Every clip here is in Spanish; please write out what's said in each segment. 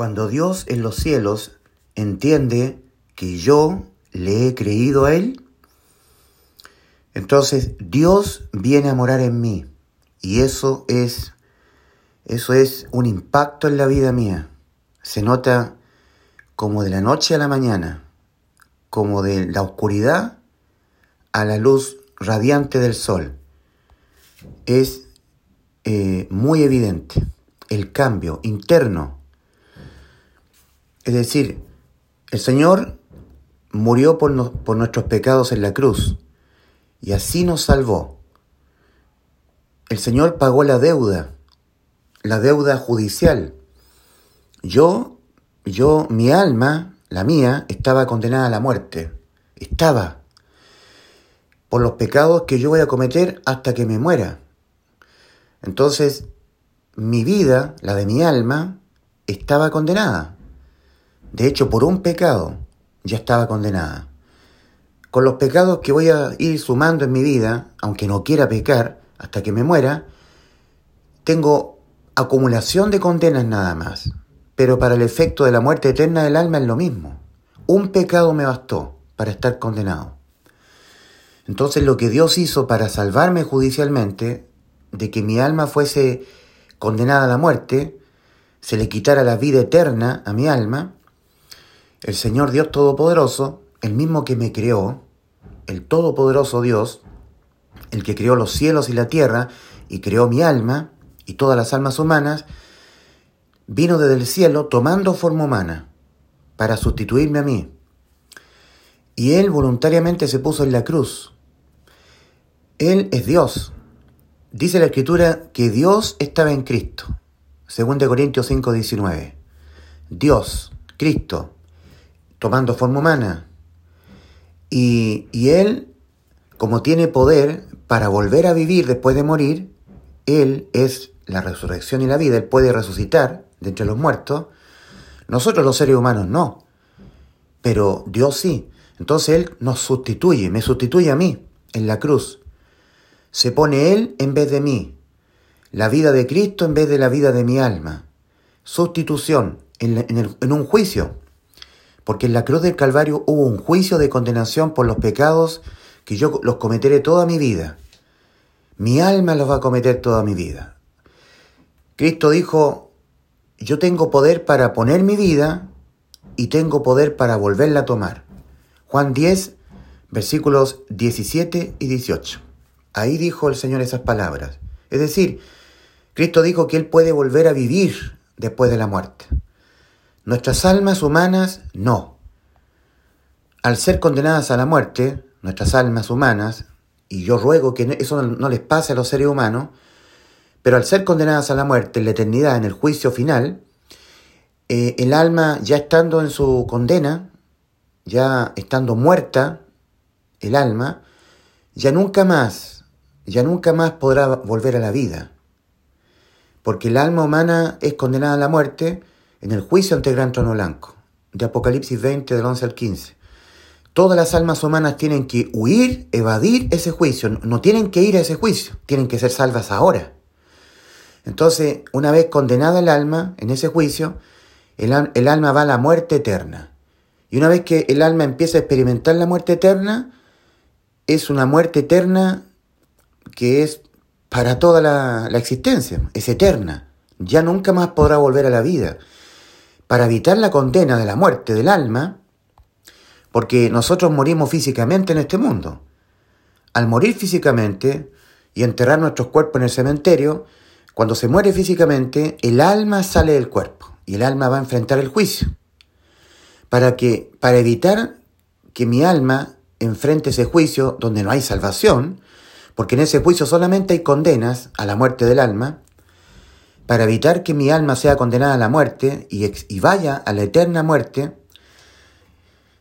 Cuando Dios en los cielos entiende que yo le he creído a Él, entonces Dios viene a morar en mí. Y eso es, eso es un impacto en la vida mía. Se nota como de la noche a la mañana, como de la oscuridad a la luz radiante del sol. Es eh, muy evidente el cambio interno. Es decir, el Señor murió por, por nuestros pecados en la cruz y así nos salvó. El Señor pagó la deuda, la deuda judicial. Yo, yo, mi alma, la mía, estaba condenada a la muerte. Estaba. Por los pecados que yo voy a cometer hasta que me muera. Entonces, mi vida, la de mi alma, estaba condenada. De hecho, por un pecado ya estaba condenada. Con los pecados que voy a ir sumando en mi vida, aunque no quiera pecar hasta que me muera, tengo acumulación de condenas nada más. Pero para el efecto de la muerte eterna del alma es lo mismo. Un pecado me bastó para estar condenado. Entonces lo que Dios hizo para salvarme judicialmente de que mi alma fuese condenada a la muerte, se le quitara la vida eterna a mi alma, el Señor Dios Todopoderoso, el mismo que me creó, el Todopoderoso Dios, el que creó los cielos y la tierra y creó mi alma y todas las almas humanas, vino desde el cielo tomando forma humana para sustituirme a mí. Y Él voluntariamente se puso en la cruz. Él es Dios, Dice la escritura que Dios estaba en Cristo. 2 Corintios 5, 19. Dios, Cristo, tomando forma humana. Y, y Él, como tiene poder para volver a vivir después de morir, Él es la resurrección y la vida, Él puede resucitar de entre los muertos. Nosotros los seres humanos no, pero Dios sí. Entonces Él nos sustituye, me sustituye a mí en la cruz se pone Él en vez de mí, la vida de Cristo en vez de la vida de mi alma. Sustitución en, un juicio, porque en la cruz del Calvario hubo un juicio de condenación por los pecados que yo los cometeré toda mi vida. Mi alma los va a cometer toda mi vida. Cristo dijo, yo tengo poder para poner mi vida y tengo poder para volverla a tomar. Juan 10, versículos 17 y 18. Ahí dijo el Señor esas palabras. Es decir, Cristo dijo que Él puede volver a vivir después de la muerte. Nuestras almas humanas no. Al ser condenadas a la muerte, nuestras almas humanas, y yo ruego que eso no les pase a los seres humanos, pero al ser condenadas a la muerte en la eternidad, en el juicio final, eh, el alma ya estando en su condena, ya estando muerta, el alma, ya nunca más ya nunca más podrá volver a la vida, porque el alma humana es condenada a la muerte en el juicio ante el gran trono blanco, de Apocalipsis 20 del 11 al 15. Todas las almas humanas tienen que huir, evadir ese juicio, no tienen que ir a ese juicio, tienen que ser salvas ahora. Entonces, una vez condenada el alma en ese juicio, el, el alma va a la muerte eterna. Y una vez que el alma empieza a experimentar la muerte eterna, es una muerte eterna que es para toda la, existencia, es eterna, ya nunca más podrá volver a la vida. Para evitar la condena de la muerte del alma, porque nosotros morimos físicamente en este mundo. Al morir físicamente y enterrar nuestros cuerpos en el cementerio, cuando se muere físicamente, el alma sale del cuerpo y el alma va a enfrentar el juicio. Para que para evitar que mi alma enfrente ese juicio donde no hay salvación, porque en ese juicio solamente hay condenas a la muerte del alma, para evitar que mi alma sea condenada a la muerte y, vaya a la eterna muerte,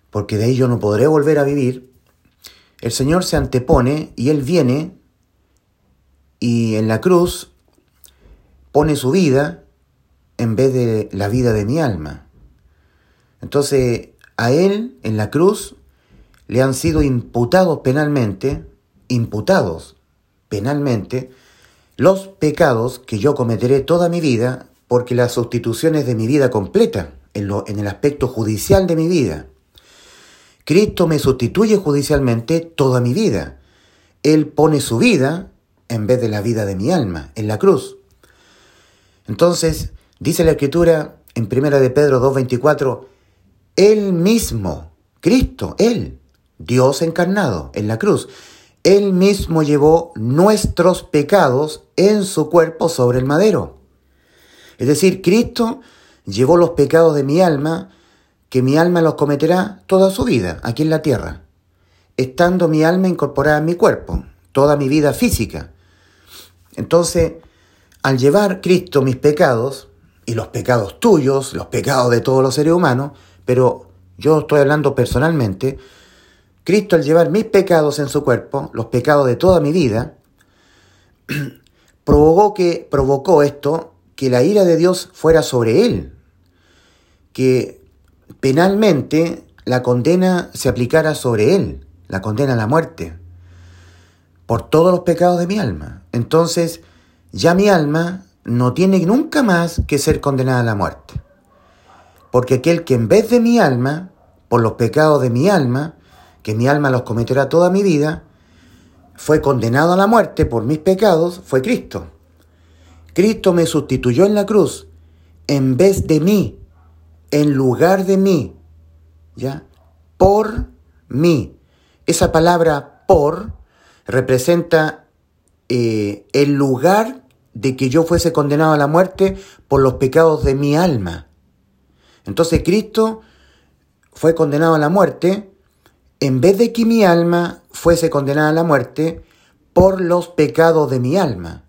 porque de ahí yo no podré volver a vivir, el Señor se antepone y Él viene y en la cruz pone su vida en vez de la vida de mi alma. Entonces, a Él en la cruz le han sido imputados penalmente imputados penalmente los pecados que yo cometeré toda mi vida porque la sustitución es de mi vida completa, en, lo, en el aspecto judicial de mi vida. Cristo me sustituye judicialmente toda mi vida. Él pone su vida en vez de la vida de mi alma, en la cruz. Entonces, dice la Escritura en 1 de Pedro 2.24, Él mismo, Cristo, Él, Dios encarnado en la cruz, Él mismo llevó nuestros pecados en su cuerpo sobre el madero. Es decir, Cristo llevó los pecados de mi alma, que mi alma los cometerá toda su vida aquí en la tierra, estando mi alma incorporada en mi cuerpo, toda mi vida física. Entonces, al llevar Cristo mis pecados, y los pecados tuyos, los pecados de todos los seres humanos, pero yo estoy hablando personalmente, Cristo al llevar mis pecados en su cuerpo, los pecados de toda mi vida, provocó que provocó esto que la ira de Dios fuera sobre él, que penalmente la condena se aplicara sobre él, la condena a la muerte, por todos los pecados de mi alma. Entonces, ya mi alma no tiene nunca más que ser condenada a la muerte. Porque aquel que en vez de mi alma, por los pecados de mi alma, que mi alma los cometerá toda mi vida, fue condenado a la muerte por mis pecados, fue Cristo. Cristo me sustituyó en la cruz en vez de mí, en lugar de mí, ¿ya? Por mí. Esa palabra por representa eh, el lugar de que yo fuese condenado a la muerte por los pecados de mi alma. Entonces Cristo fue condenado a la muerte en vez de que mi alma fuese condenada a la muerte por los pecados de mi alma.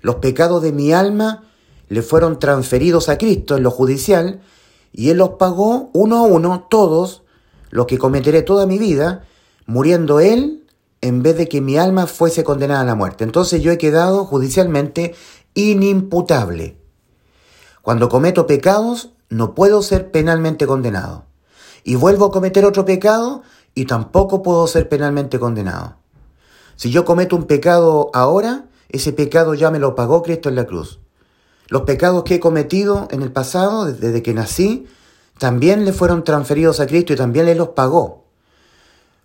Los pecados de mi alma le fueron transferidos a Cristo en lo judicial y Él los pagó uno a uno, todos, los que cometeré toda mi vida, muriendo Él en vez de que mi alma fuese condenada a la muerte. Entonces yo he quedado judicialmente inimputable. Cuando cometo pecados, no puedo ser penalmente condenado. Y vuelvo a cometer otro pecado y tampoco puedo ser penalmente condenado. Si yo cometo un pecado ahora, ese pecado ya me lo pagó Cristo en la cruz. Los pecados que he cometido en el pasado, desde que nací, también le fueron transferidos a Cristo y también le los pagó.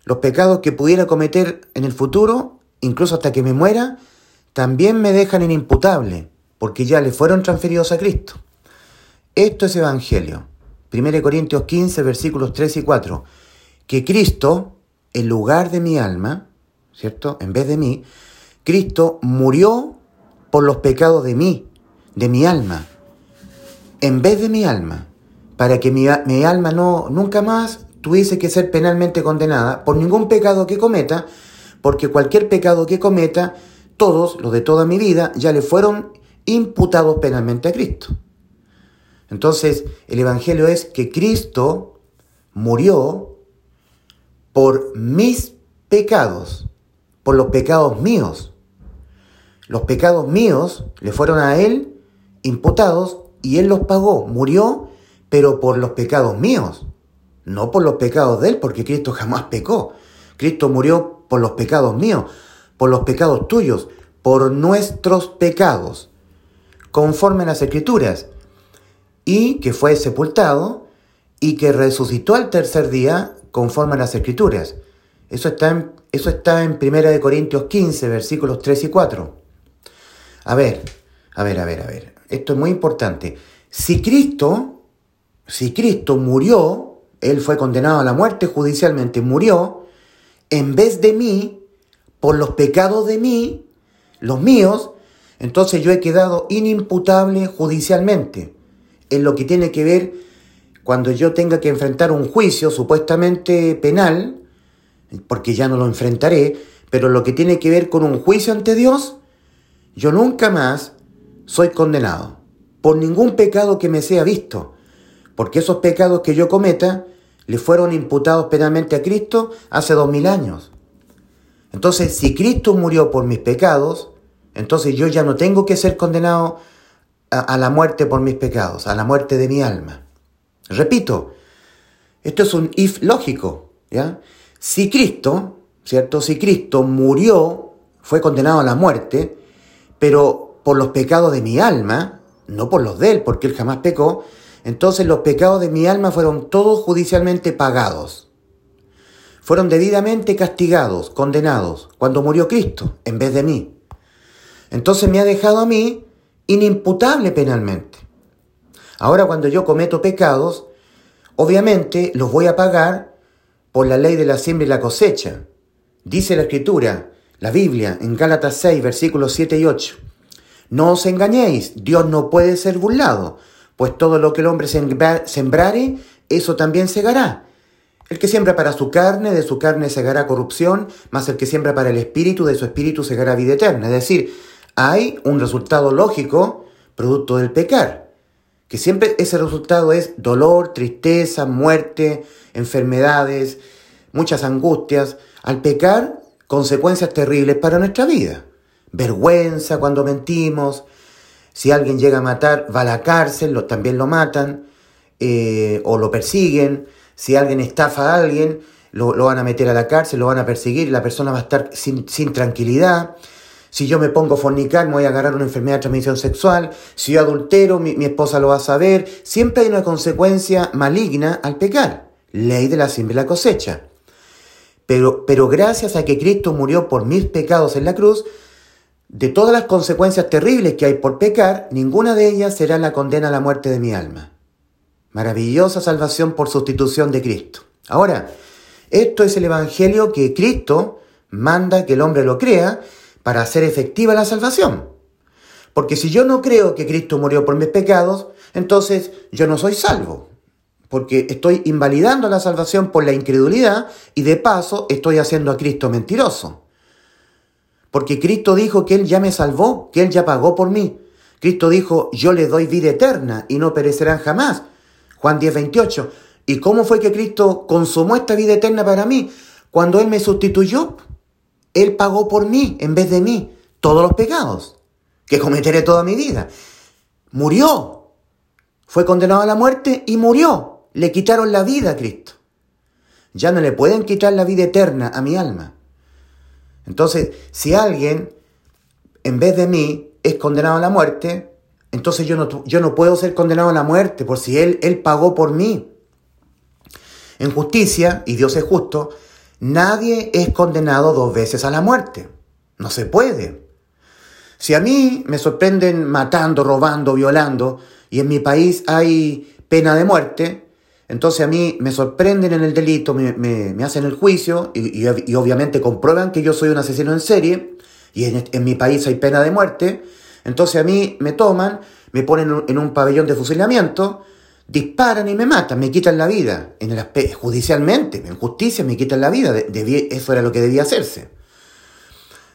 Los pecados que pudiera cometer en el futuro, incluso hasta que me muera, también me dejan inimputable, porque ya le fueron transferidos a Cristo. Esto es Evangelio. 1 Corintios 15, versículos 3 y 4. Que Cristo, en lugar de mi alma, ¿cierto? En vez de mí, Cristo murió por los pecados de mí, de mi alma, en vez de mi alma, para que mi, alma no nunca más tuviese que ser penalmente condenada por ningún pecado que cometa, porque cualquier pecado que cometa, todos, los de toda mi vida, ya le fueron imputados penalmente a Cristo. Entonces, el Evangelio es que Cristo murió por mis pecados, por los pecados míos. Los pecados míos le fueron a Él imputados y Él los pagó, murió, pero por los pecados míos, no por los pecados de Él, porque Cristo jamás pecó. Cristo murió por los pecados míos, por los pecados tuyos, por nuestros pecados, conforme a las Escrituras, y que fue sepultado y que resucitó al tercer día, conforme a las Escrituras. Eso está en, eso está en 1 Corintios 15, versículos 3 y 4. A ver, a ver, a ver, a ver. Esto es muy importante. Si Cristo, si Cristo murió, Él fue condenado a la muerte judicialmente, murió, en vez de mí, por los pecados de mí, los míos, entonces yo he quedado inimputable judicialmente en lo que tiene que ver cuando yo tenga que enfrentar un juicio supuestamente penal, porque ya no lo enfrentaré, pero lo que tiene que ver con un juicio ante Dios, yo nunca más soy condenado por ningún pecado que me sea visto, porque esos pecados que yo cometa le fueron imputados penalmente a Cristo hace dos mil años. Entonces, si Cristo murió por mis pecados, entonces yo ya no tengo que ser condenado a, la muerte por mis pecados, a la muerte de mi alma. Repito, esto es un if lógico, ¿ya? Si Cristo, ¿cierto? Si Cristo murió, fue condenado a la muerte, pero por los pecados de mi alma, no por los de él, porque él jamás pecó, entonces los pecados de mi alma fueron todos judicialmente pagados. Fueron debidamente castigados, condenados, cuando murió Cristo, en vez de mí. Entonces me ha dejado a mí inimputable penalmente. Ahora cuando yo cometo pecados, obviamente los voy a pagar por la ley de la siembra y la cosecha. Dice la Escritura, la Biblia, en Gálatas 6, versículos 7 y 8. No os engañéis, Dios no puede ser burlado, pues todo lo que el hombre sembrare, eso también segará. El que siembra para su carne, de su carne segará corrupción, mas el que siembra para el espíritu, de su espíritu segará vida eterna. Es decir, hay un resultado lógico producto del pecar, que siempre ese resultado es dolor, tristeza, muerte, enfermedades, muchas angustias. Al pecar, consecuencias terribles para nuestra vida. Vergüenza cuando mentimos. Si alguien llega a matar, va a la cárcel, lo, también lo matan eh, o lo persiguen. Si alguien estafa a alguien, lo, van a meter a la cárcel, lo van a perseguir, la persona va a estar sin, sin tranquilidad. Si yo me pongo a fornicar, me voy a agarrar una enfermedad de transmisión sexual. Si yo adultero, mi, esposa lo va a saber. Siempre hay una consecuencia maligna al pecar. Ley de la siembra y la cosecha. Pero, pero gracias a que Cristo murió por mis pecados en la cruz, de todas las consecuencias terribles que hay por pecar, ninguna de ellas será la condena a la muerte de mi alma. Maravillosa salvación por sustitución de Cristo. Ahora, esto es el Evangelio que Cristo manda que el hombre lo crea para hacer efectiva la salvación. Porque si yo no creo que Cristo murió por mis pecados, entonces yo no soy salvo. Porque estoy invalidando la salvación por la incredulidad y de paso estoy haciendo a Cristo mentiroso. Porque Cristo dijo que Él ya me salvó, que Él ya pagó por mí. Cristo dijo, yo le doy vida eterna y no perecerán jamás. Juan 10, 28. ¿Y cómo fue que Cristo consumó esta vida eterna para mí? Cuando Él me sustituyó. Él pagó por mí, en vez de mí, todos los pecados que cometeré toda mi vida. Murió. Fue condenado a la muerte y murió. Le quitaron la vida a Cristo. Ya no le pueden quitar la vida eterna a mi alma. Entonces, si alguien, en vez de mí, es condenado a la muerte, entonces yo no, yo no puedo ser condenado a la muerte por si él, él pagó por mí. En justicia, y Dios es justo, Nadie es condenado dos veces a la muerte. No se puede. Si a mí me sorprenden matando, robando, violando, y en mi país hay pena de muerte, entonces a mí me sorprenden en el delito, me, hacen el juicio y, obviamente comprueban que yo soy un asesino en serie y en, mi país hay pena de muerte. Entonces a mí me toman, me ponen en un pabellón de fusilamiento disparan y me matan, me quitan la vida. En el judicialmente, en justicia me quitan la vida. eso era lo que debía hacerse.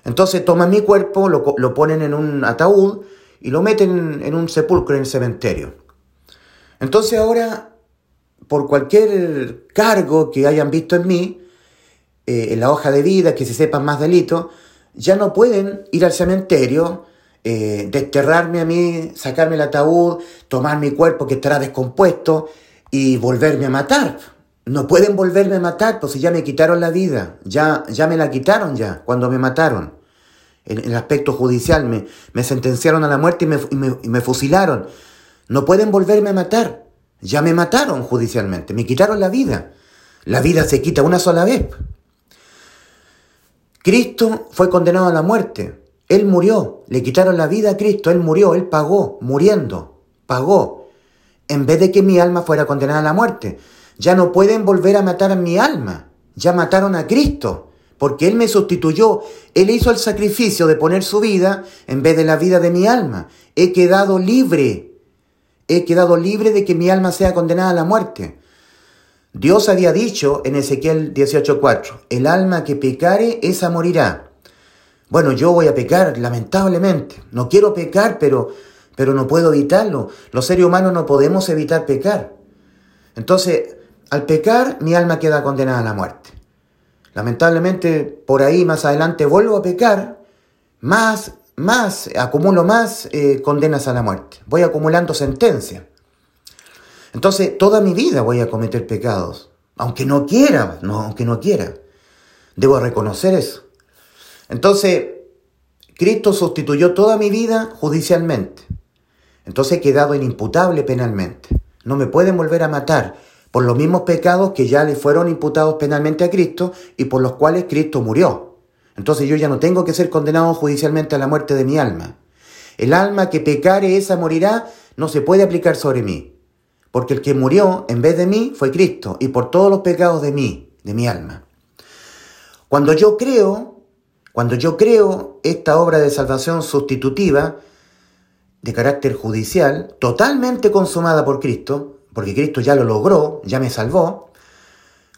Entonces toman mi cuerpo, lo, lo ponen en un ataúd y lo meten en un sepulcro en el cementerio. Entonces ahora, por cualquier cargo que hayan visto en mí, eh, en la hoja de vida, que se sepan más delitos, ya no pueden ir al cementerio eh, desterrarme a mí, sacarme el ataúd, tomar mi cuerpo que estará descompuesto y volverme a matar. No pueden volverme a matar, pues si ya me quitaron la vida, ya, ya me la quitaron ya, cuando me mataron. En, el aspecto judicial, me, me, sentenciaron a la muerte y me, y me fusilaron. No pueden volverme a matar. Ya me mataron judicialmente, me quitaron la vida. La vida se quita una sola vez. Cristo fue condenado a la muerte. Él murió, le quitaron la vida a Cristo, Él murió, Él pagó, muriendo, pagó, en vez de que mi alma fuera condenada a la muerte. Ya no pueden volver a matar a mi alma, ya mataron a Cristo, porque Él me sustituyó, Él hizo el sacrificio de poner su vida en vez de la vida de mi alma. He quedado libre, he quedado libre de que mi alma sea condenada a la muerte. Dios había dicho en Ezequiel 18:4, el alma que pecare, esa morirá. Bueno, yo voy a pecar, lamentablemente. No quiero pecar, pero, pero no puedo evitarlo. Los seres humanos no podemos evitar pecar. Entonces, al pecar, mi alma queda condenada a la muerte. Lamentablemente, por ahí más adelante vuelvo a pecar, más, más, acumulo más eh, condenas a la muerte. Voy acumulando sentencias. Entonces, toda mi vida voy a cometer pecados, aunque no quiera, no, aunque no quiera. Debo reconocer eso. Entonces, Cristo sustituyó toda mi vida judicialmente. Entonces he quedado inimputable penalmente. No me pueden volver a matar por los mismos pecados que ya le fueron imputados penalmente a Cristo y por los cuales Cristo murió. Entonces yo ya no tengo que ser condenado judicialmente a la muerte de mi alma. El alma que pecare, esa morirá, no se puede aplicar sobre mí. Porque el que murió en vez de mí fue Cristo y por todos los pecados de mí, de mi alma. Cuando yo creo, cuando yo creo esta obra de salvación sustitutiva de carácter judicial, totalmente consumada por Cristo, porque Cristo ya lo logró, ya me salvó,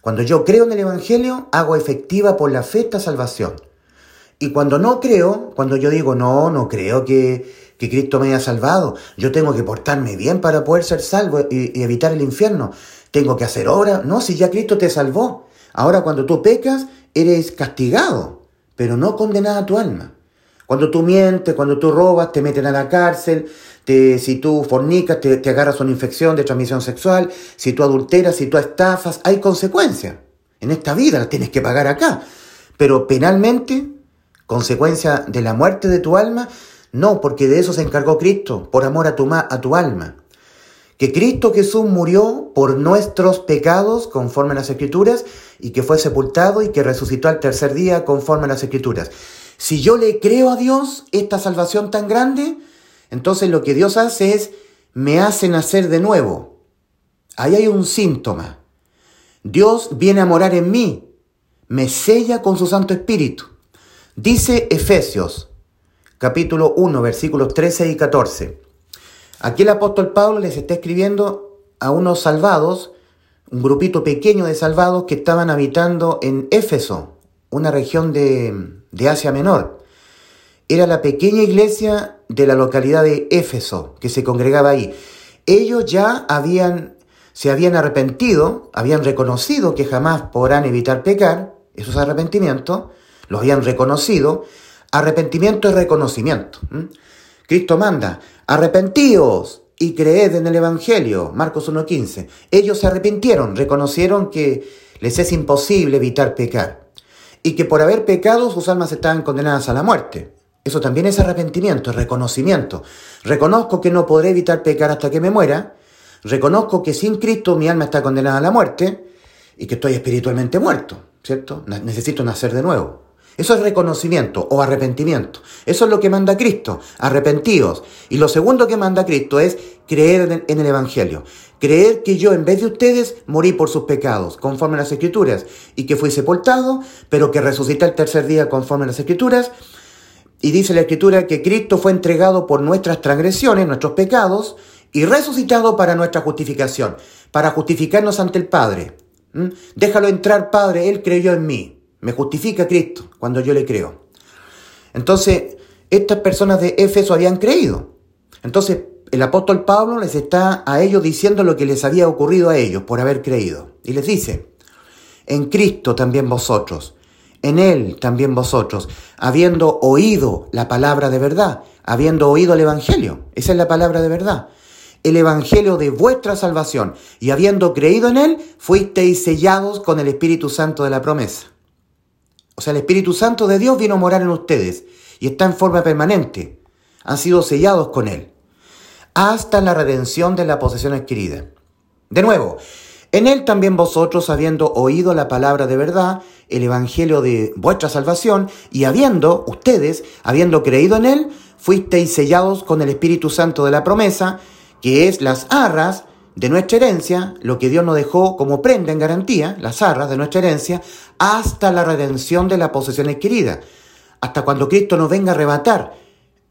cuando yo creo en el Evangelio, hago efectiva por la fe esta salvación. Y cuando no creo, cuando yo digo, no, no creo que, que Cristo me haya salvado, yo tengo que portarme bien para poder ser salvo y, y evitar el infierno, tengo que hacer obra, no, si ya Cristo te salvó. Ahora cuando tú pecas, eres castigado, pero no condenada a tu alma. Cuando tú mientes, cuando tú robas, te meten a la cárcel, te, si tú fornicas, te, te agarras una infección de transmisión sexual, si tú adulteras, si tú estafas, hay consecuencias. En esta vida las tienes que pagar acá. Pero penalmente, consecuencia de la muerte de tu alma, no, porque de eso se encargó Cristo, por amor a tu, a tu alma que Cristo Jesús murió por nuestros pecados conforme a las Escrituras y que fue sepultado y que resucitó al tercer día conforme a las Escrituras. Si yo le creo a Dios esta salvación tan grande, entonces lo que Dios hace es me hace nacer de nuevo. Ahí hay un síntoma. Dios viene a morar en mí, me sella con su Santo Espíritu. Dice Efesios capítulo 1 versículos 13 y 14. Aquí el apóstol Pablo les está escribiendo a unos salvados, un grupito pequeño de salvados que estaban habitando en Éfeso, una región de, de Asia Menor. Era la pequeña iglesia de la localidad de Éfeso que se congregaba ahí. Ellos ya habían, se habían arrepentido, habían reconocido que jamás podrán evitar pecar, eso es arrepentimiento, lo habían reconocido. Arrepentimiento es reconocimiento. Cristo manda, arrepentíos y creed en el Evangelio, Marcos 1.15. Ellos se arrepintieron, reconocieron que les es imposible evitar pecar y que por haber pecado sus almas estaban condenadas a la muerte. Eso también es arrepentimiento, es reconocimiento. Reconozco que no podré evitar pecar hasta que me muera. Reconozco que sin Cristo mi alma está condenada a la muerte y que estoy espiritualmente muerto, ¿cierto? Necesito nacer de nuevo. Eso es reconocimiento o arrepentimiento. Eso es lo que manda Cristo, arrepentíos. Y lo segundo que manda Cristo es creer en el Evangelio. Creer que yo en vez de ustedes morí por sus pecados, conforme a las Escrituras, y que fui sepultado, pero que resucité el tercer día conforme a las Escrituras. Y dice la Escritura que Cristo fue entregado por nuestras transgresiones, nuestros pecados, y resucitado para nuestra justificación, para justificarnos ante el Padre. ¿Mm? Déjalo entrar, Padre, Él creyó en mí. Me justifica Cristo cuando yo le creo. Entonces, estas personas de Éfeso habían creído. Entonces, el apóstol Pablo les está a ellos diciendo lo que les había ocurrido a ellos por haber creído. Y les dice, en Cristo también vosotros, en Él también vosotros, habiendo oído la palabra de verdad, habiendo oído el Evangelio. Esa es la palabra de verdad. El Evangelio de vuestra salvación. Y habiendo creído en Él, fuisteis sellados con el Espíritu Santo de la promesa. O sea, el Espíritu Santo de Dios vino a morar en ustedes y está en forma permanente. Han sido sellados con Él. Hasta la redención de la posesión adquirida. De nuevo, en Él también vosotros, habiendo oído la palabra de verdad, el Evangelio de vuestra salvación, y habiendo, ustedes, habiendo creído en Él, fuisteis sellados con el Espíritu Santo de la promesa, que es las arras de nuestra herencia, lo que Dios nos dejó como prenda en garantía, las arras de nuestra herencia, hasta la redención de la posesión adquirida, hasta cuando Cristo nos venga a arrebatar.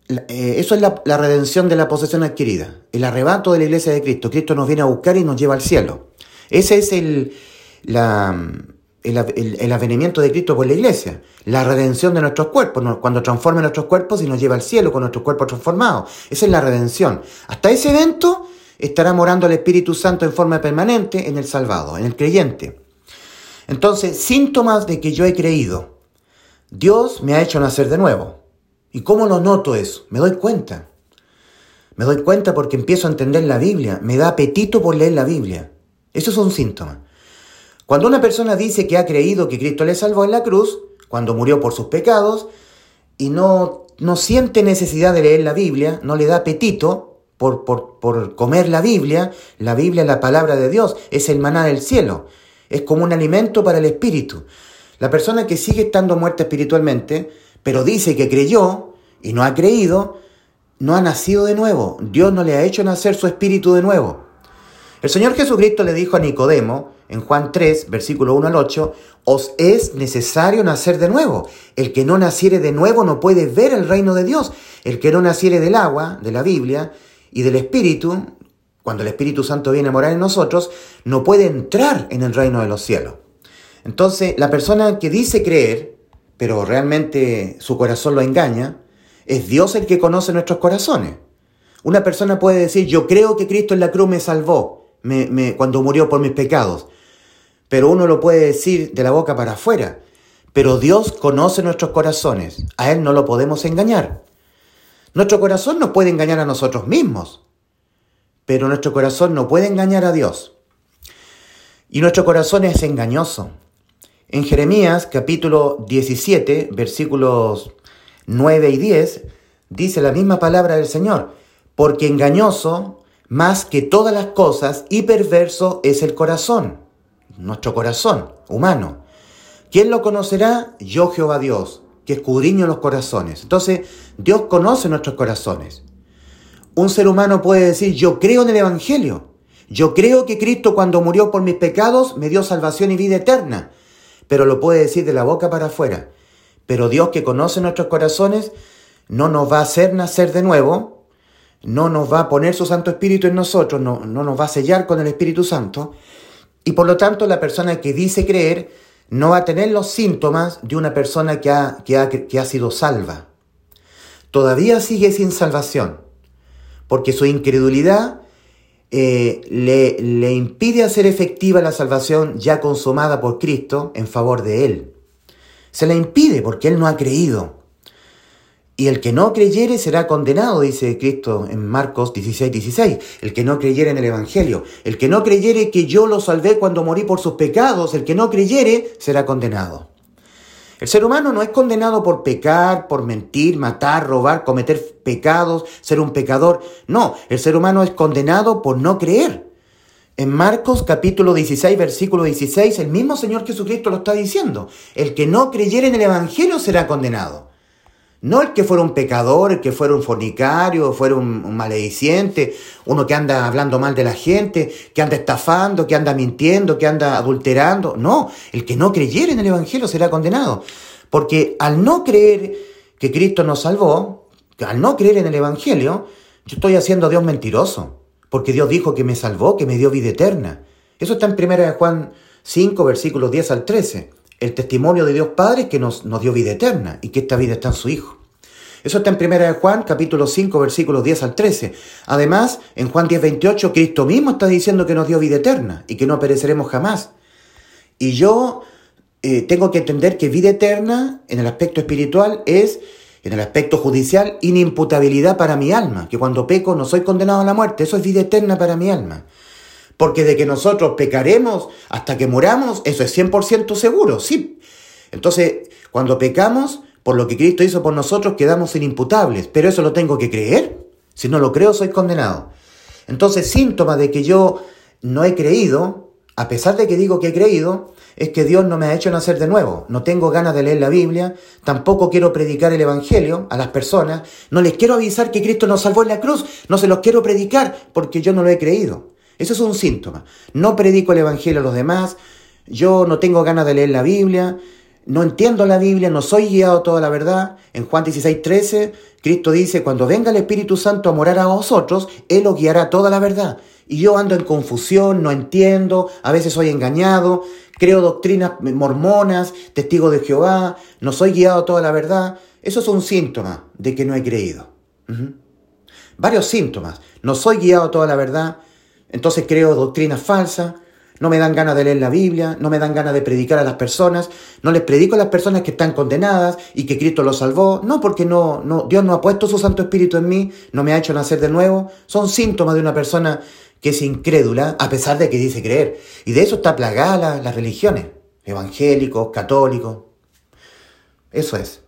Eh, eso es la, redención de la posesión adquirida, el arrebato de la iglesia de Cristo. Cristo nos viene a buscar y nos lleva al cielo. Ese es el, el, avenimiento de Cristo por la iglesia, la redención de nuestros cuerpos, cuando transforma nuestros cuerpos y nos lleva al cielo con nuestros cuerpos transformados. Esa es la redención. Hasta ese evento estará morando el Espíritu Santo en forma permanente en el salvado, en el creyente. Entonces, síntomas de que yo he creído. Dios me ha hecho nacer de nuevo. ¿Y cómo lo noto eso? Me doy cuenta. Me doy cuenta porque empiezo a entender la Biblia. Me da apetito por leer la Biblia. Eso es un síntoma. Cuando una persona dice que ha creído que Cristo le salvó en la cruz, cuando murió por sus pecados, y no, no siente necesidad de leer la Biblia, no le da apetito, por, por, por comer la Biblia, la Biblia es la palabra de Dios, es el maná del cielo, es como un alimento para el espíritu. La persona que sigue estando muerta espiritualmente, pero dice que creyó y no ha creído, no ha nacido de nuevo. Dios no le ha hecho nacer su espíritu de nuevo. El Señor Jesucristo le dijo a Nicodemo, en Juan 3, versículo 1 al 8, os es necesario nacer de nuevo. El que no naciere de nuevo no puede ver el reino de Dios. El que no naciere del agua, de la Biblia, y del Espíritu, cuando el Espíritu Santo viene a morar en nosotros, no puede entrar en el reino de los cielos. Entonces, la persona que dice creer, pero realmente su corazón lo engaña, es Dios el que conoce nuestros corazones. Una persona puede decir, yo creo que Cristo en la cruz me salvó me, cuando murió por mis pecados, pero uno lo puede decir de la boca para afuera. Pero Dios conoce nuestros corazones, a Él no lo podemos engañar. Nuestro corazón nos puede engañar a nosotros mismos, pero nuestro corazón no puede engañar a Dios. Y nuestro corazón es engañoso. En Jeremías capítulo 17, versículos 9 y 10, dice la misma palabra del Señor, porque engañoso más que todas las cosas y perverso es el corazón, nuestro corazón humano. ¿Quién lo conocerá? Yo Jehová Dios, que escudriño los corazones. Entonces, Dios conoce nuestros corazones. Un ser humano puede decir, yo creo en el Evangelio. Yo creo que Cristo cuando murió por mis pecados me dio salvación y vida eterna. Pero lo puede decir de la boca para afuera. Pero Dios que conoce nuestros corazones no nos va a hacer nacer de nuevo, no nos va a poner su Santo Espíritu en nosotros, no, no nos va a sellar con el Espíritu Santo. Y por lo tanto la persona que dice creer no va a tener los síntomas de una persona que ha, que ha, que ha sido salva. Todavía sigue sin salvación, porque su incredulidad eh, le, le impide hacer efectiva la salvación ya consumada por Cristo en favor de él. Se la impide porque él no ha creído. Y el que no creyere será condenado, dice Cristo en Marcos 16, 16. El que no creyere en el Evangelio. El que no creyere que yo lo salvé cuando morí por sus pecados. El que no creyere será condenado. El ser humano no es condenado por pecar, por mentir, matar, robar, cometer pecados, ser un pecador. No, el ser humano es condenado por no creer. En Marcos capítulo 16, versículo 16, el mismo Señor Jesucristo lo está diciendo. El que no creyere en el Evangelio será condenado. No el que fuera un pecador, el que fuera un fornicario, fuera un, malediciente, uno que anda hablando mal de la gente, que anda estafando, que anda mintiendo, que anda adulterando. No, el que no creyere en el Evangelio será condenado. Porque al no creer que Cristo nos salvó, al no creer en el Evangelio, yo estoy haciendo a Dios mentiroso. Porque Dios dijo que me salvó, que me dio vida eterna. Eso está en 1 Juan 5, versículos 10 al 13 el testimonio de Dios Padre que nos, nos, dio vida eterna y que esta vida está en su Hijo. Eso está en 1 Juan capítulo 5 versículos 10 al 13. Además, en Juan 10, 28, Cristo mismo está diciendo que nos dio vida eterna y que no pereceremos jamás. Y yo eh, tengo que entender que vida eterna en el aspecto espiritual es, en el aspecto judicial, inimputabilidad para mi alma, que cuando peco no soy condenado a la muerte, eso es vida eterna para mi alma. Porque de que nosotros pecaremos hasta que moramos, eso es 100% seguro, sí. Entonces, cuando pecamos, por lo que Cristo hizo por nosotros, quedamos inimputables. Pero eso lo tengo que creer. Si no lo creo, soy condenado. Entonces, síntoma de que yo no he creído, a pesar de que digo que he creído, es que Dios no me ha hecho nacer de nuevo. No tengo ganas de leer la Biblia, tampoco quiero predicar el Evangelio a las personas, no les quiero avisar que Cristo nos salvó en la cruz, no se los quiero predicar porque yo no lo he creído. Eso es un síntoma. No predico el Evangelio a los demás, yo no tengo ganas de leer la Biblia, no entiendo la Biblia, no soy guiado a toda la verdad. En Juan 16, 13, Cristo dice, cuando venga el Espíritu Santo a morar a vosotros, Él os guiará toda la verdad. Y yo ando en confusión, no entiendo, a veces soy engañado, creo doctrinas mormonas, testigo de Jehová, no soy guiado a toda la verdad. Eso es un síntoma de que no he creído. Varios síntomas. No soy guiado a toda la verdad, entonces creo doctrinas falsas, no me dan ganas de leer la Biblia, no me dan ganas de predicar a las personas, no les predico a las personas que están condenadas y que Cristo los salvó, no porque no, no, Dios no ha puesto su Santo Espíritu en mí, no me ha hecho nacer de nuevo, son síntomas de una persona que es incrédula a pesar de que dice creer. Y de eso está plagada las religiones, evangélicos, católicos. Eso es.